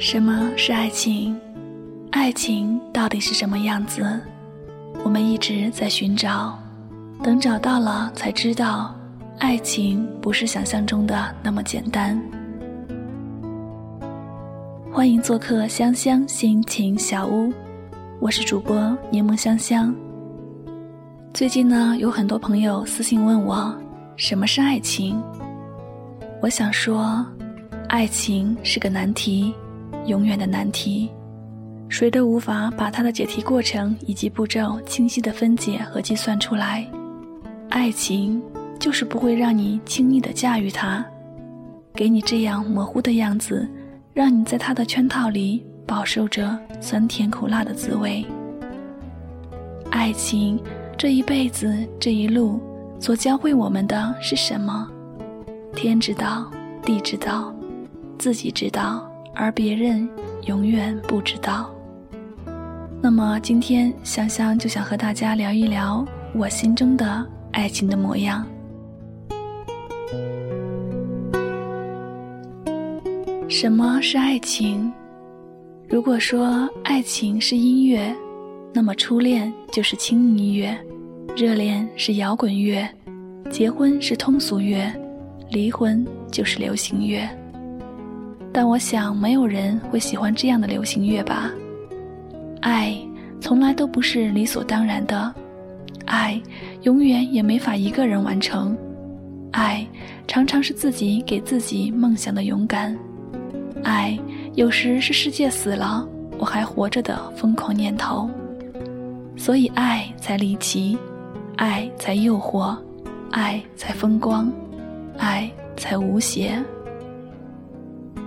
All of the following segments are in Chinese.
什么是爱情？爱情到底是什么样子？我们一直在寻找，等找到了，才知道，爱情不是想象中的那么简单。欢迎做客香香心情小屋，我是主播柠檬香香。最近呢，有很多朋友私信问我，什么是爱情？我想说，爱情是个难题。永远的难题，谁都无法把它的解题过程以及步骤清晰的分解和计算出来。爱情就是不会让你轻易的驾驭它，给你这样模糊的样子，让你在它的圈套里饱受着酸甜苦辣的滋味。爱情这一辈子这一路所教会我们的是什么？天知道，地知道，自己知道。而别人永远不知道。那么今天香香就想和大家聊一聊我心中的爱情的模样。什么是爱情？如果说爱情是音乐，那么初恋就是轻音乐，热恋是摇滚乐，结婚是通俗乐，离婚就是流行乐。但我想，没有人会喜欢这样的流行乐吧？爱从来都不是理所当然的，爱永远也没法一个人完成，爱常常是自己给自己梦想的勇敢，爱有时是世界死了我还活着的疯狂念头。所以爱才离奇，爱才诱惑，爱才风光，爱才无邪。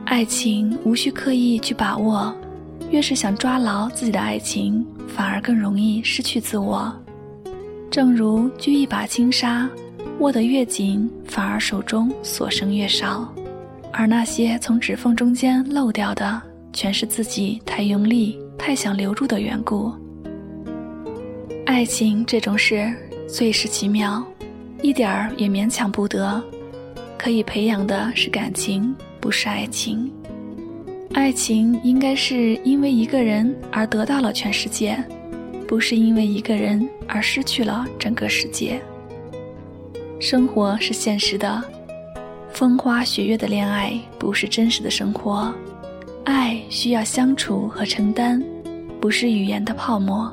爱情无需刻意去把握，越是想抓牢自己的爱情，反而更容易失去自我。正如掬一把轻纱，握得越紧，反而手中所剩越少。而那些从指缝中间漏掉的，全是自己太用力、太想留住的缘故。爱情这种事，最是奇妙，一点儿也勉强不得。可以培养的是感情。不是爱情，爱情应该是因为一个人而得到了全世界，不是因为一个人而失去了整个世界。生活是现实的，风花雪月的恋爱不是真实的生活，爱需要相处和承担，不是语言的泡沫。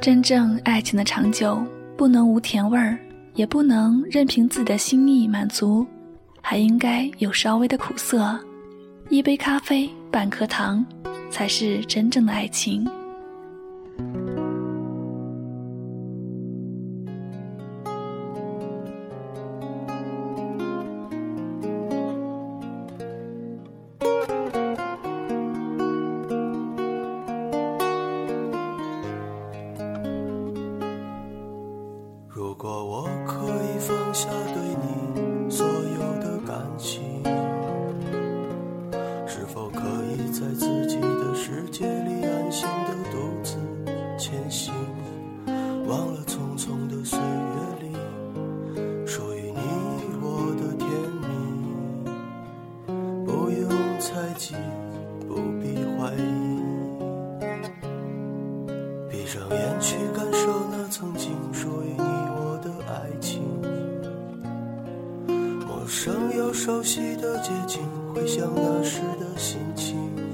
真正爱情的长久，不能无甜味儿，也不能任凭自己的心意满足。还应该有稍微的苦涩，一杯咖啡，半颗糖，才是真正的爱情。如果我可以放下对生又熟悉的街景，回想那时的心情。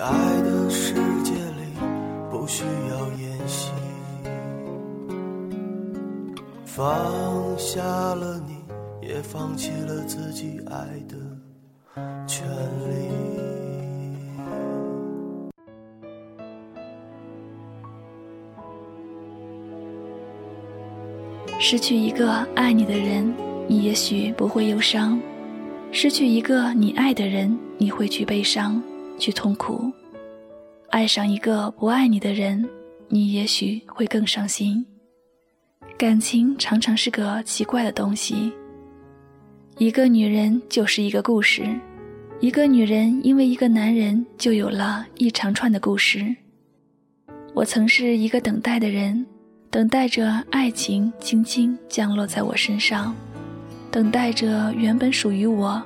爱的世界里不需要演戏。放下了你，也放弃了自己爱的权利。失去一个爱你的人，你也许不会忧伤；失去一个你爱的人，你会去悲伤，去痛苦；爱上一个不爱你的人，你也许会更伤心。感情常常是个奇怪的东西。一个女人就是一个故事，一个女人因为一个男人就有了一长串的故事。我曾是一个等待的人，等待着爱情轻轻降落在我身上，等待着原本属于我、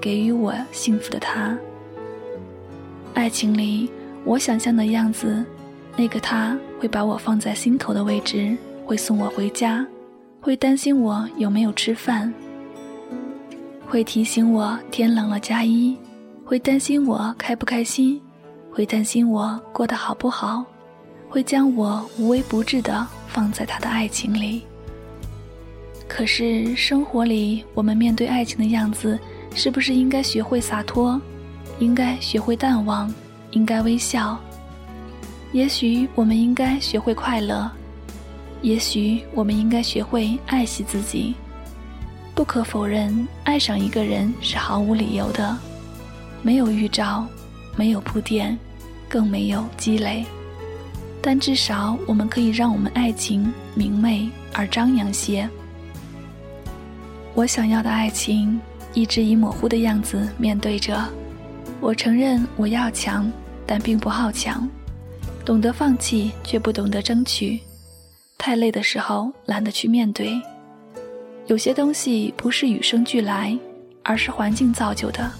给予我幸福的他。爱情里，我想象的样子，那个他会把我放在心头的位置，会送我回家，会担心我有没有吃饭。会提醒我天冷了加衣，会担心我开不开心，会担心我过得好不好，会将我无微不至的放在他的爱情里。可是生活里，我们面对爱情的样子，是不是应该学会洒脱，应该学会淡忘，应该微笑？也许我们应该学会快乐，也许我们应该学会爱惜自己。不可否认，爱上一个人是毫无理由的，没有预兆，没有铺垫，更没有积累。但至少我们可以让我们爱情明媚而张扬些。我想要的爱情，一直以模糊的样子面对着。我承认我要强，但并不好强，懂得放弃却不懂得争取。太累的时候，懒得去面对。有些东西不是与生俱来，而是环境造就的，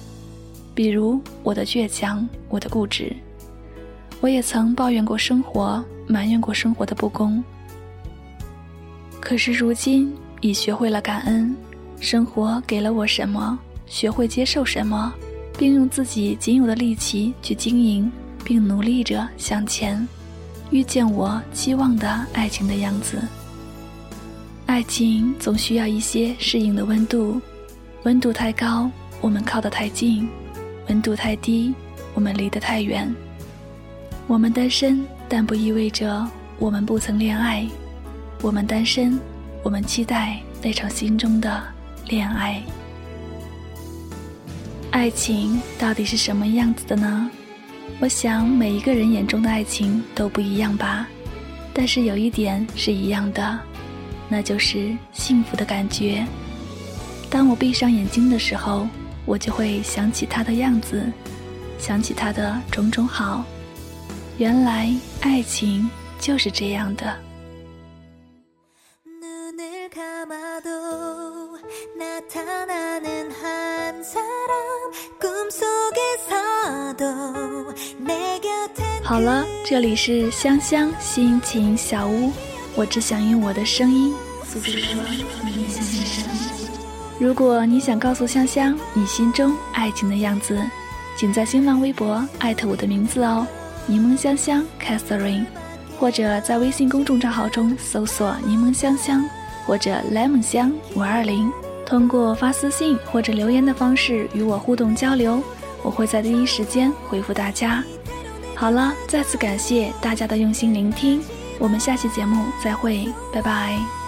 比如我的倔强，我的固执。我也曾抱怨过生活，埋怨过生活的不公。可是如今已学会了感恩，生活给了我什么，学会接受什么，并用自己仅有的力气去经营，并努力着向前，遇见我期望的爱情的样子。爱情总需要一些适应的温度，温度太高，我们靠得太近；温度太低，我们离得太远。我们单身，但不意味着我们不曾恋爱。我们单身，我们期待那场心中的恋爱。爱情到底是什么样子的呢？我想每一个人眼中的爱情都不一样吧，但是有一点是一样的。那就是幸福的感觉。当我闭上眼睛的时候，我就会想起他的样子，想起他的种种好。原来爱情就是这样的。好了，这里是香香心情小屋。我只想用我的声音诉说你心声。如果你想告诉香香你心中爱情的样子，请在新浪微博艾特我的名字哦，柠檬香香 Catherine，或者在微信公众账号中搜索柠檬香香或者 lemon 香五二零，通过发私信或者留言的方式与我互动交流，我会在第一时间回复大家。好了，再次感谢大家的用心聆听。我们下期节目再会，拜拜。